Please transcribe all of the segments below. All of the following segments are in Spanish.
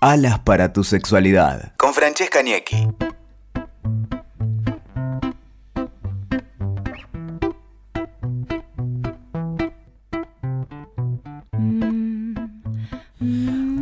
Alas para tu sexualidad. Con Francesca Niecki.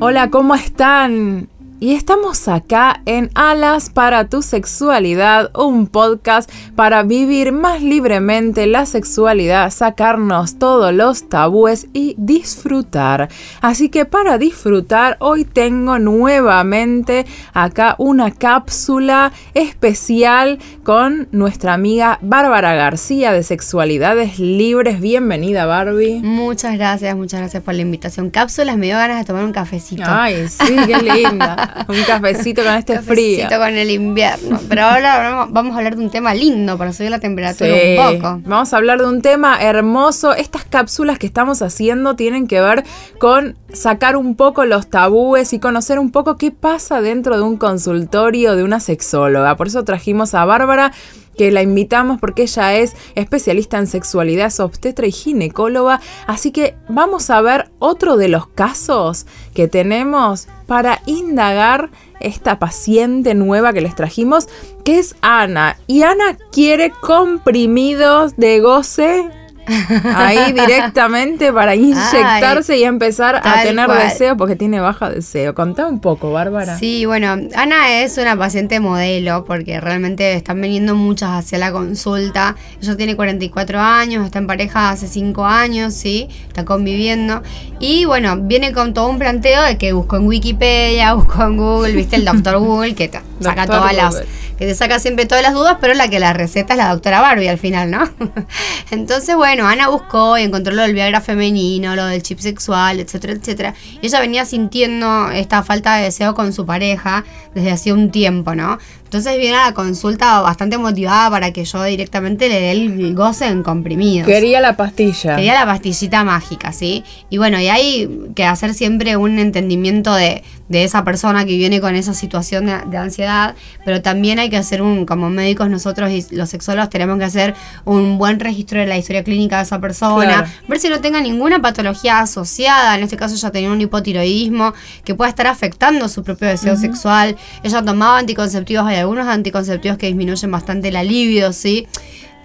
Hola, ¿cómo están? Y estamos acá en Alas para tu sexualidad, un podcast para vivir más libremente la sexualidad, sacarnos todos los tabúes y disfrutar. Así que para disfrutar hoy tengo nuevamente acá una cápsula especial con nuestra amiga Bárbara García de Sexualidades Libres. Bienvenida Barbie. Muchas gracias, muchas gracias por la invitación. Cápsulas, me dio ganas de tomar un cafecito. Ay, sí, qué linda. un cafecito con este cafecito frío. con el invierno. Pero ahora vamos a hablar de un tema lindo para subir la temperatura Sí, un poco. Vamos a hablar de un tema hermoso. Estas cápsulas que estamos haciendo tienen que ver con sacar un poco los tabúes y conocer un poco qué pasa dentro de un consultorio de una sexóloga. Por eso trajimos a Bárbara que la invitamos porque ella es especialista en sexualidad, obstetra y ginecóloga. Así que vamos a ver otro de los casos que tenemos para indagar esta paciente nueva que les trajimos, que es Ana. Y Ana quiere comprimidos de goce. Ahí directamente para inyectarse y empezar a tener cual. deseo porque tiene baja deseo. Contá un poco, Bárbara. Sí, bueno, Ana es una paciente modelo porque realmente están viniendo muchas hacia la consulta. Ella tiene 44 años, está en pareja hace 5 años, sí, está conviviendo. Y bueno, viene con todo un planteo de que buscó en Wikipedia, buscó en Google, viste el doctor Google que saca todas las Google. Que te saca siempre todas las dudas, pero la que la receta es la doctora Barbie al final, ¿no? Entonces, bueno, Ana buscó y encontró lo del Viagra femenino, lo del chip sexual, etcétera, etcétera. Y ella venía sintiendo esta falta de deseo con su pareja desde hacía un tiempo, ¿no? Entonces viene a la consulta bastante motivada para que yo directamente le dé el goce en comprimidos. Quería la pastilla. Quería la pastillita mágica, ¿sí? Y bueno, y hay que hacer siempre un entendimiento de, de esa persona que viene con esa situación de, de ansiedad, pero también hay que hacer un, como médicos nosotros y los sexólogos tenemos que hacer un buen registro de la historia clínica de esa persona, Claro. ver si no tenga ninguna patología asociada, en este caso ella tenía un hipotiroidismo que pueda estar afectando su propio deseo sexual, ella tomaba anticonceptivos, hay algunos anticonceptivos que disminuyen bastante la libido, ¿sí?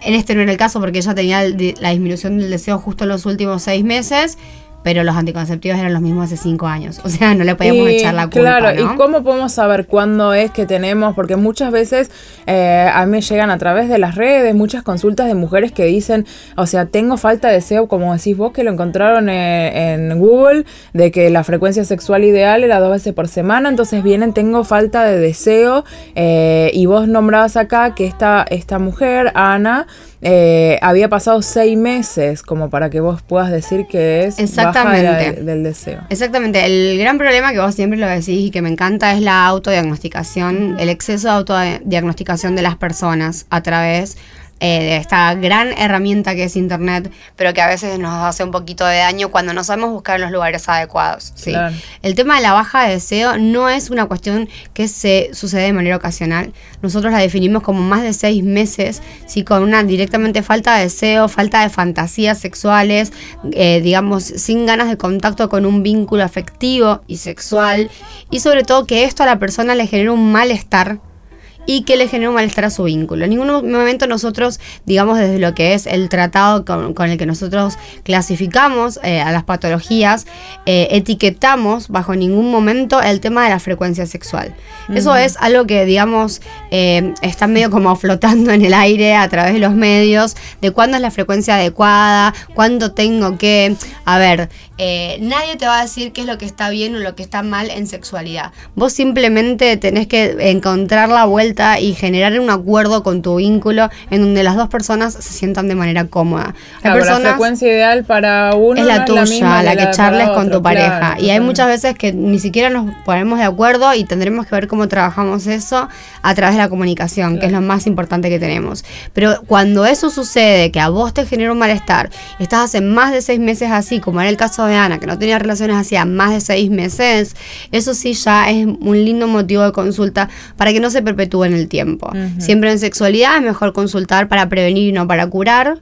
En este no era el caso porque ella tenía la disminución del deseo justo en los últimos seis meses, pero los anticonceptivos eran los mismos hace cinco años. O sea, no le podíamos Y, echar la culpa. Claro, ¿no? ¿y cómo podemos saber cuándo es que tenemos? Porque muchas veces eh, a mí me llegan a través de las redes muchas consultas de mujeres que dicen, o sea, tengo falta de deseo, como decís vos, que lo encontraron eh, en Google, de que la frecuencia sexual ideal era dos veces por semana, entonces vienen, tengo falta de deseo, eh, y vos nombrabas acá que esta, esta mujer, Ana, eh, había pasado seis meses como para que vos puedas decir que es de Exactamente. del deseo. Exactamente, el gran problema que vos siempre lo decís y que me encanta es la autodiagnosticación, el exceso de autodiagnosticación de las personas a través eh, de esta gran herramienta que es Internet, pero que a veces nos hace un poquito de daño cuando no sabemos buscar en los lugares adecuados. ¿sí? Claro. El tema de la baja de deseo no es una cuestión que se sucede de manera ocasional. Nosotros la definimos como más de seis meses, ¿sí? con una directamente falta de deseo, falta de fantasías sexuales, eh, digamos, sin ganas de contacto con un vínculo afectivo y sexual, y sobre todo que esto a la persona le genera un malestar y que le genera un malestar a su vínculo. En ningún momento nosotros, digamos, desde lo que es el tratado con, con el que nosotros clasificamos eh, a las patologías, eh, etiquetamos bajo ningún momento el tema de la frecuencia sexual. Eso es algo que, digamos, eh, está medio como flotando en el aire a través de los medios, de cuándo es la frecuencia adecuada, cuándo tengo que... A ver, eh, nadie te va a decir qué es lo que está bien o lo que está mal en sexualidad. Vos simplemente tenés que encontrar la vuelta y generar un acuerdo con tu vínculo en donde las dos personas se sientan de manera cómoda. Hay la frecuencia ideal para uno es la no tuya, misma la, que charles con otro, tu pareja. claro, y hay muchas veces que ni siquiera nos ponemos de acuerdo y tendremos que ver cómo trabajamos eso a través de la comunicación, que es lo más importante que tenemos. Pero cuando eso sucede, que a vos te genera un malestar, estás hace más de seis meses así, como era el caso de Ana, que no tenía relaciones hacía más de seis meses, eso sí ya es un lindo motivo de consulta para que no se perpetúe en el tiempo. Siempre en sexualidad es mejor consultar para prevenir y no para curar.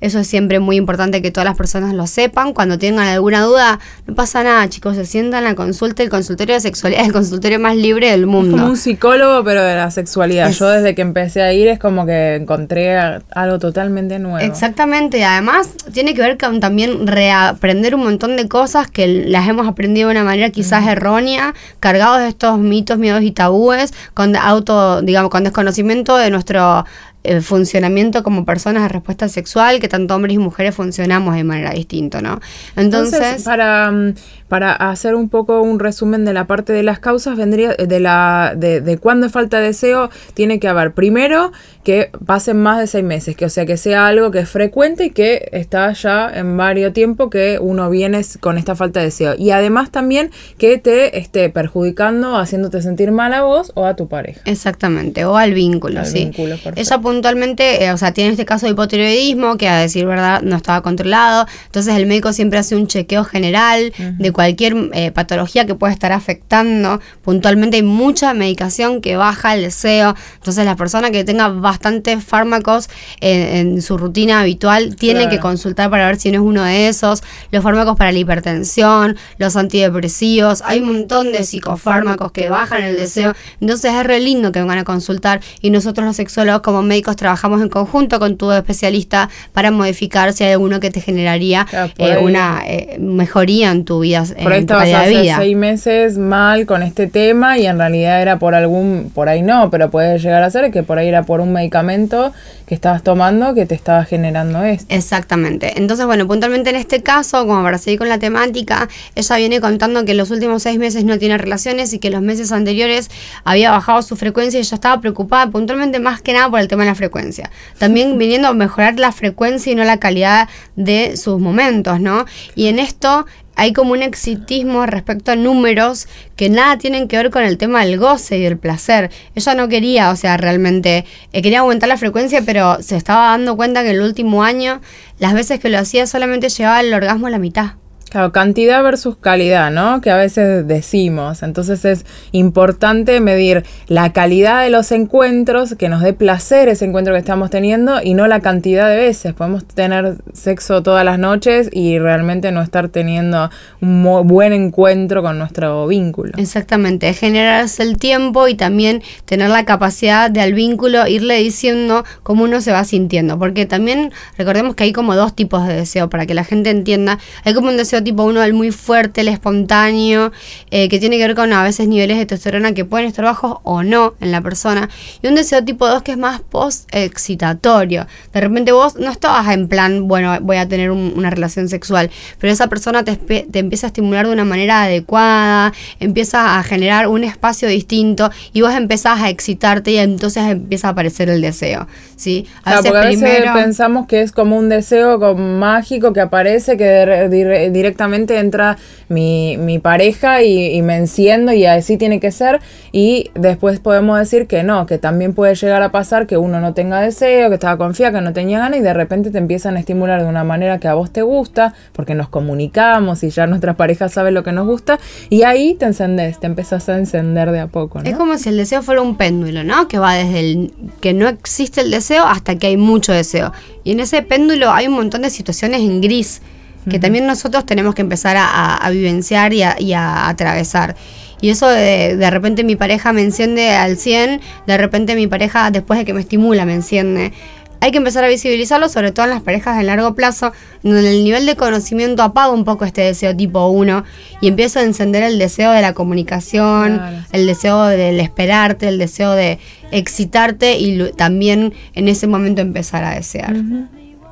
Eso es siempre muy importante que todas las personas lo sepan. Cuando tengan alguna duda, no pasa nada, chicos. Se sientan a la consulta. El consultorio de sexualidad es el consultorio más libre del mundo. Es como un psicólogo, pero de la sexualidad. Yo desde que empecé a ir es como que encontré algo totalmente nuevo. Exactamente. Además, tiene que ver con también reaprender un montón de cosas que las hemos aprendido de una manera quizás errónea, cargados de estos mitos, miedos y tabúes, con auto, digamos, con desconocimiento de nuestro el funcionamiento como personas de respuesta sexual, que tanto hombres y mujeres funcionamos de manera distinta, ¿no? Entonces, para, mm, para hacer un poco un resumen de la parte de las causas, vendría de la de, de cuándo falta deseo, tiene que haber primero que pasen más de seis meses, que o sea que sea algo que es frecuente y que está ya en varios tiempo que uno viene con esta falta de deseo. Y además también que te esté perjudicando, haciéndote sentir mal a vos o a tu pareja. Exactamente, o al vínculo, sí. Ella puntualmente, eh, o sea, tiene este caso de hipotiroidismo que a decir verdad no estaba controlado, entonces el médico siempre hace un chequeo general de cualquier eh, patología que pueda estar afectando. Puntualmente hay mucha medicación que baja el deseo, entonces la persona que tenga bastantes fármacos en, su rutina habitual tiene que consultar para ver si no es uno de esos. Los fármacos para la hipertensión, los antidepresivos, hay un montón de psicofármacos que bajan el deseo, entonces es re lindo que vengan a consultar. Y nosotros los sexólogos como médicos trabajamos en conjunto con tu especialista para modificar si hay alguno que te generaría eh, una eh, mejoría en tu vida. Por ahí estabas hace seis meses mal con este tema y en realidad era por algún, por ahí no, pero puede llegar a ser que por ahí era por un medicamento que estabas tomando que te estaba generando esto. Exactamente. Entonces, bueno, puntualmente en este caso, como para seguir con la temática, ella viene contando que en los últimos seis meses no tiene relaciones y que los meses anteriores había bajado su frecuencia y ella estaba preocupada puntualmente más que nada por el tema frecuencia. También viniendo a mejorar la frecuencia y no la calidad de sus momentos, ¿no? Y en esto hay como un exitismo respecto a números que nada tienen que ver con el tema del goce y del placer. Ella no quería, o sea, realmente eh, quería aumentar la frecuencia, pero se estaba dando cuenta que el último año, las veces que lo hacía, solamente llevaba el orgasmo a la mitad. Claro, cantidad versus calidad, ¿no? Que a veces decimos. Entonces es importante medir la calidad de los encuentros, que nos dé placer ese encuentro que estamos teniendo y no la cantidad de veces. Podemos tener sexo todas las noches y realmente no estar teniendo un buen encuentro con nuestro vínculo. Exactamente, generarse el tiempo y también tener la capacidad de al vínculo irle diciendo cómo uno se va sintiendo. Porque también recordemos que hay como dos tipos de deseo, para que la gente entienda. Hay como un deseo tipo uno, el muy fuerte, el espontáneo, eh, que tiene que ver con a veces niveles de testosterona que pueden estar bajos o no en la persona. Y un deseo tipo 2 que es más post-excitatorio. De repente vos no estabas en plan, bueno, voy a tener una relación sexual, pero esa persona te, te empieza a estimular de una manera adecuada, empieza a generar un espacio distinto y vos empezás a excitarte y entonces empieza a aparecer el deseo. ¿sí? A, veces, pensamos que es como un deseo mágico que aparece, que directamente entra mi, mi pareja y, me enciendo y así tiene que ser. Y después podemos decir que no, que también puede llegar a pasar que uno no tenga deseo, que estaba confiado, que no tenía ganas y de repente te empiezan a estimular de una manera que a vos te gusta, porque nos comunicamos y ya nuestra pareja sabe lo que nos gusta. Y ahí te encendés, te empezás a encender de a poco. Es como si el deseo fuera un péndulo, ¿no? Que va desde el que no existe el deseo hasta que hay mucho deseo. Y en ese péndulo hay un montón de situaciones en gris que también nosotros tenemos que empezar a, vivenciar y a, atravesar. Y eso de, de repente mi pareja me enciende al 100, de repente mi pareja después de que me estimula me enciende. Hay que empezar a visibilizarlo, sobre todo en las parejas de largo plazo, donde el nivel de conocimiento apaga un poco este deseo tipo 1 y empieza a encender el deseo de la comunicación, el deseo del esperarte, el deseo de excitarte y también en ese momento empezar a desear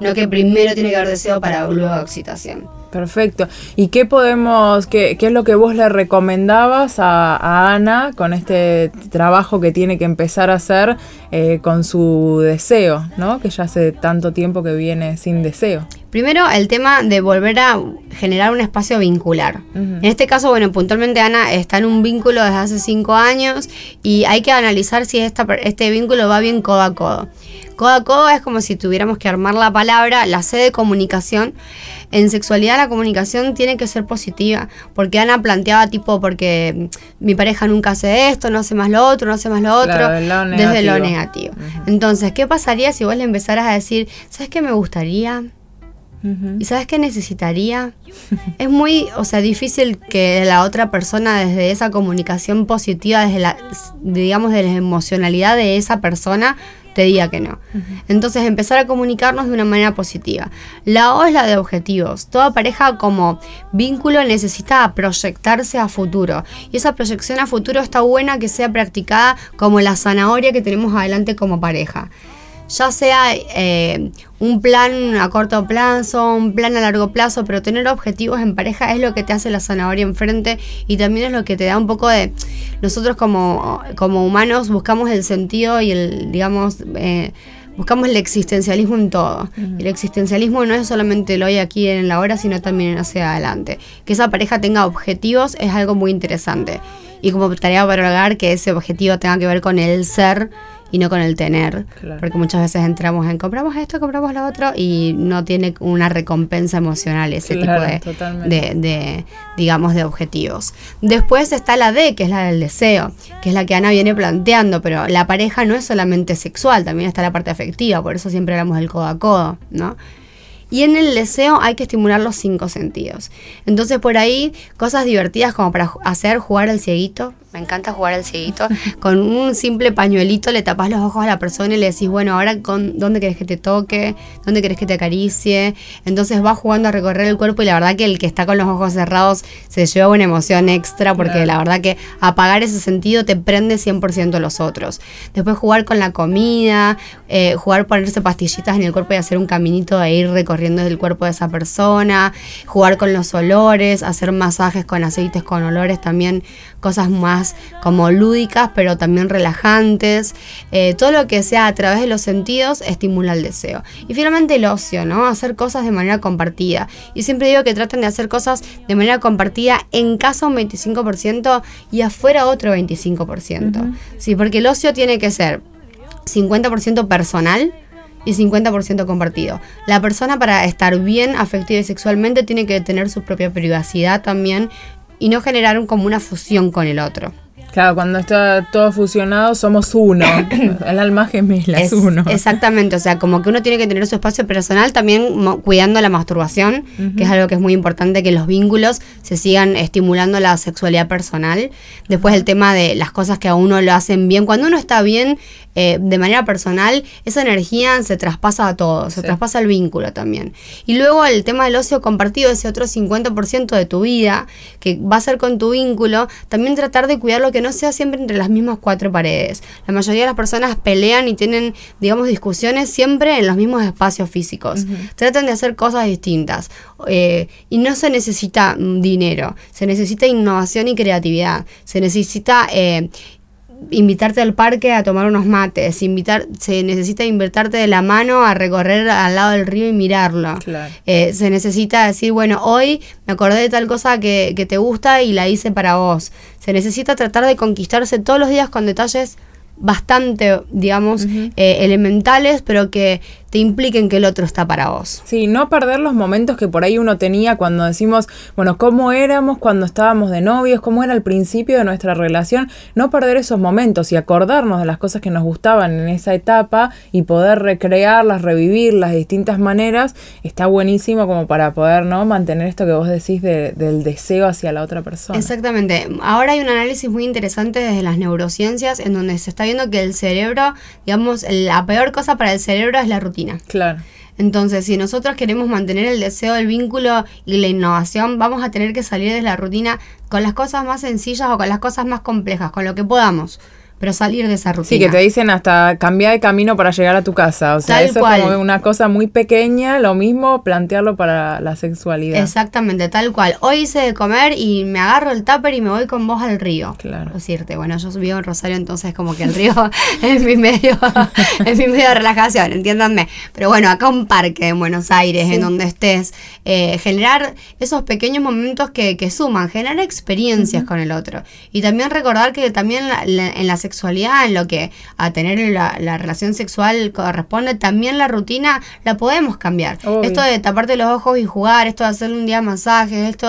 no que primero tiene que haber deseo para luego excitación. Perfecto. ¿Y qué podemos, qué, qué es lo que vos le recomendabas a, Ana con este trabajo que tiene que empezar a hacer eh, con su deseo, ¿no? Que ya hace tanto tiempo que viene sin deseo. Primero, el tema de volver a generar un espacio vincular. En este caso, bueno, puntualmente Ana está en un vínculo desde hace cinco años y hay que analizar si esta, este vínculo va bien codo a codo. Codo a codo es como si tuviéramos que armar la palabra, la C de comunicación. En sexualidad la comunicación tiene que ser positiva, porque Ana planteaba tipo, porque mi pareja nunca hace esto, no hace más lo otro, no hace más lo otro, desde lo negativo. Entonces, ¿qué pasaría si vos le empezaras a decir, ¿sabes qué me gustaría? ¿Y sabes qué necesitaría? es muy, o sea, difícil que la otra persona desde esa comunicación positiva, desde la, digamos, de la emocionalidad de esa persona, te diga que no. Entonces empezar a comunicarnos de una manera positiva. La O es la de objetivos. Toda pareja como vínculo necesita proyectarse a futuro. Y esa proyección a futuro está buena que sea practicada como la zanahoria que tenemos adelante como pareja ya sea eh, un plan a corto plazo, un plan a largo plazo, pero tener objetivos en pareja es lo que te hace la zanahoria enfrente y también es lo que te da un poco de... Nosotros como, como humanos buscamos el sentido y el, digamos, eh, buscamos el existencialismo en todo. El existencialismo no es solamente lo hoy, aquí, en la hora, sino también hacia adelante. Que esa pareja tenga objetivos es algo muy interesante. Y como tarea para lograr que ese objetivo tenga que ver con el ser y no con el tener. Porque muchas veces entramos en compramos esto, compramos lo otro y no tiene una recompensa emocional ese tipo de, de, digamos, de objetivos. Después está la D, que es la del deseo, que es la que Ana viene planteando, pero la pareja no es solamente sexual, también está la parte afectiva, por eso siempre hablamos del codo a codo, ¿no? Y en el deseo hay que estimular los cinco sentidos. Entonces por ahí cosas divertidas como para hacer jugar al cieguito, me encanta jugar al cieguito. Con un simple pañuelito le tapas los ojos a la persona y le decís, bueno, ahora con, ¿dónde querés que te toque? ¿Dónde querés que te acaricie? Entonces va jugando a recorrer el cuerpo y la verdad que el que está con los ojos cerrados se lleva una emoción extra porque la verdad que apagar ese sentido te prende 100% los otros. Después jugar con la comida, eh, jugar ponerse pastillitas en el cuerpo y hacer un caminito e ir recorriendo el cuerpo de esa persona, jugar con los olores, hacer masajes con aceites con olores también, cosas más como lúdicas, pero también relajantes. Eh, todo lo que sea a través de los sentidos estimula el deseo. Y finalmente el ocio, ¿no? Hacer cosas de manera compartida. Y siempre digo que traten de hacer cosas de manera compartida en casa un 25% y afuera otro 25%. Sí, porque el ocio tiene que ser 50% personal y 50% compartido. La persona para estar bien afectiva y sexualmente tiene que tener su propia privacidad también y no generar como una fusión con el otro. Claro, cuando está todo fusionado somos uno. el alma gemela es, uno. Exactamente, o sea, como que uno tiene que tener su espacio personal también cuidando la masturbación, que es algo que es muy importante que los vínculos se sigan estimulando la sexualidad personal. Después el tema de las cosas que a uno lo hacen bien. Cuando uno está bien eh, de manera personal, esa energía se traspasa a todo, se traspasa al vínculo también. Y luego el tema del ocio compartido, ese otro 50% de tu vida, que va a ser con tu vínculo, también tratar de cuidar lo que no sea siempre entre las mismas cuatro paredes. La mayoría de las personas pelean y tienen, digamos, discusiones siempre en los mismos espacios físicos. Tratan de hacer cosas distintas. Eh, y no se necesita mm, dinero, se necesita innovación y creatividad, se necesita eh, invitarte al parque a tomar unos mates, invitar, se necesita invitarte de la mano a recorrer al lado del río y mirarlo. Eh, se necesita decir, bueno, hoy me acordé de tal cosa que, que te gusta y la hice para vos. Se necesita tratar de conquistarse todos los días con detalles bastante, digamos, eh, elementales, pero que te impliquen que el otro está para vos. Sí, no perder los momentos que por ahí uno tenía cuando decimos, bueno, cómo éramos cuando estábamos de novios, cómo era el principio de nuestra relación, no perder esos momentos y acordarnos de las cosas que nos gustaban en esa etapa y poder recrearlas, revivirlas de distintas maneras, está buenísimo como para poder, ¿no? Mantener esto que vos decís del deseo hacia la otra persona. Exactamente. Ahora hay un análisis muy interesante desde las neurociencias en donde se está viendo que el cerebro, digamos, la peor cosa para el cerebro es la rutina Claro. Entonces, si nosotros queremos mantener el deseo, el vínculo y la innovación, vamos a tener que salir de la rutina con las cosas más sencillas o con las cosas más complejas, con lo que podamos pero salir de esa rutina. Sí, que te dicen hasta cambiar de camino para llegar a tu casa. O sea, eso es como una cosa muy pequeña, lo mismo plantearlo para la sexualidad. Exactamente, tal cual. Hoy hice de comer y me agarro el tupper y me voy con vos al río. Claro. Decirte, bueno, yo vivo en Rosario, entonces como que el río es mi medio, es mi medio de relajación, entiéndanme. Pero bueno, acá un parque en Buenos Aires, en donde estés, eh, generar esos pequeños momentos que, que suman, generar experiencias con el otro. Y también recordar que también en la sexualidad, en lo que a tener la, relación sexual corresponde, también la rutina la podemos cambiar. Esto de taparte los ojos y jugar, esto de hacerle un día masajes, esto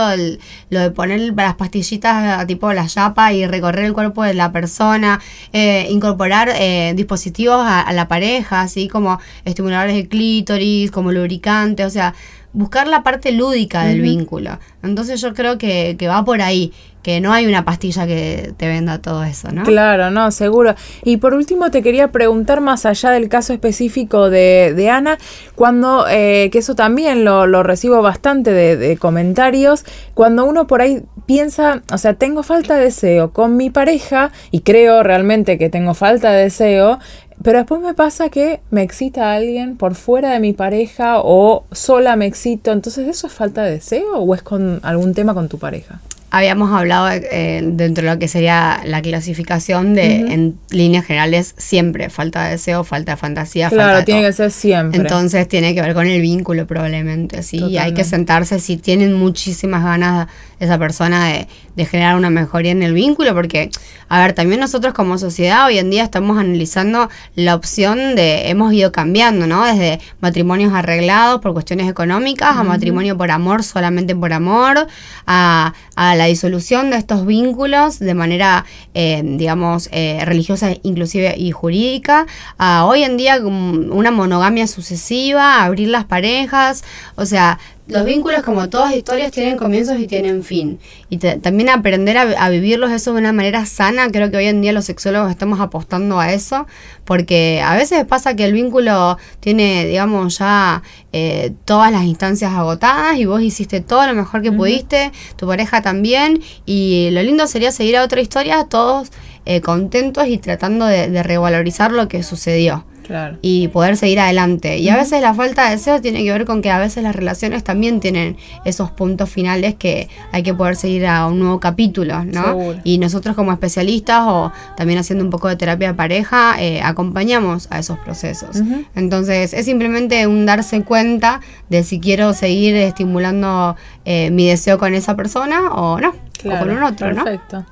lo de poner las pastillitas tipo la chapa y recorrer el cuerpo de la persona, eh, incorporar eh, dispositivos a, a la pareja, así como estimuladores de clítoris, como lubricantes, o sea, buscar la parte lúdica del vínculo. Entonces yo creo que, que va por ahí que no hay una pastilla que te venda todo eso, ¿no? Claro, no, seguro. Y por último te quería preguntar más allá del caso específico de, de Ana, cuando, eh, que eso también lo, lo recibo bastante de, de, comentarios, cuando uno por ahí piensa, o sea, tengo falta de deseo con mi pareja y creo realmente que tengo falta de deseo, pero después me pasa que me excita a alguien por fuera de mi pareja o sola me excito, entonces ¿eso es falta de deseo o es con algún tema con tu pareja? Habíamos hablado eh, dentro de lo que sería la clasificación de, en líneas generales, siempre falta de deseo, falta de fantasía. Claro, falta de tiene todo. que ser siempre. Entonces tiene que ver con el vínculo probablemente, sí. Y hay que sentarse si tienen muchísimas ganas esa persona de, de, generar una mejoría en el vínculo, porque, a ver, también nosotros como sociedad hoy en día estamos analizando la opción de, hemos ido cambiando, ¿no? Desde matrimonios arreglados por cuestiones económicas, uh -huh. a matrimonio por amor, solamente por amor, a, a la disolución de estos vínculos de manera, eh, digamos, eh, religiosa inclusive y jurídica, a hoy en día una monogamia sucesiva, abrir las parejas, o sea, los vínculos, como todas historias, tienen comienzos y tienen fin. Y te, también aprender a, a, vivirlos eso de una manera sana, creo que hoy en día los sexólogos estamos apostando a eso, porque a veces pasa que el vínculo tiene, digamos, ya eh, todas las instancias agotadas y vos hiciste todo lo mejor que uh -huh. pudiste, tu pareja también, y lo lindo sería seguir a otra historia, todos eh, contentos y tratando de, de revalorizar lo que sucedió. Claro. y poder seguir adelante. Y a veces la falta de deseo tiene que ver con que a veces las relaciones también tienen esos puntos finales que hay que poder seguir a un nuevo capítulo, ¿no? Seguro. Y nosotros como especialistas o también haciendo un poco de terapia de pareja, eh, acompañamos a esos procesos. Uh -huh. Entonces es simplemente un darse cuenta de si quiero seguir estimulando eh, mi deseo con esa persona o no, claro, o con un otro, perfecto. ¿no?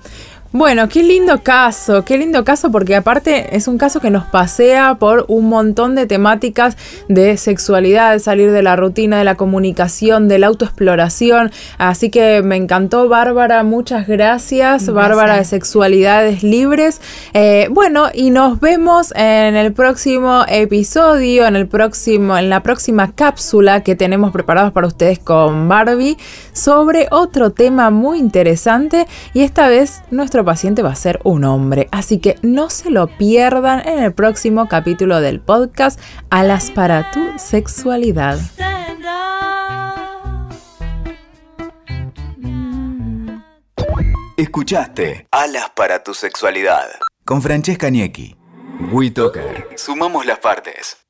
Bueno, qué lindo caso, qué lindo caso porque aparte es un caso que nos pasea por un montón de temáticas de sexualidad, de salir de la rutina, de la comunicación, de la autoexploración. Así que me encantó Bárbara, muchas gracias, gracias. Bárbara de Sexualidades Libres. Eh, bueno, y nos vemos en el próximo episodio, en el próximo, en la próxima cápsula que tenemos preparados para ustedes con Barbie sobre otro tema muy interesante y esta vez nuestro paciente va a ser un hombre, así que no se lo pierdan en el próximo capítulo del podcast Alas para tu sexualidad. Escuchaste Alas para tu sexualidad con Francesca Niecki. WeToker. Sumamos las partes.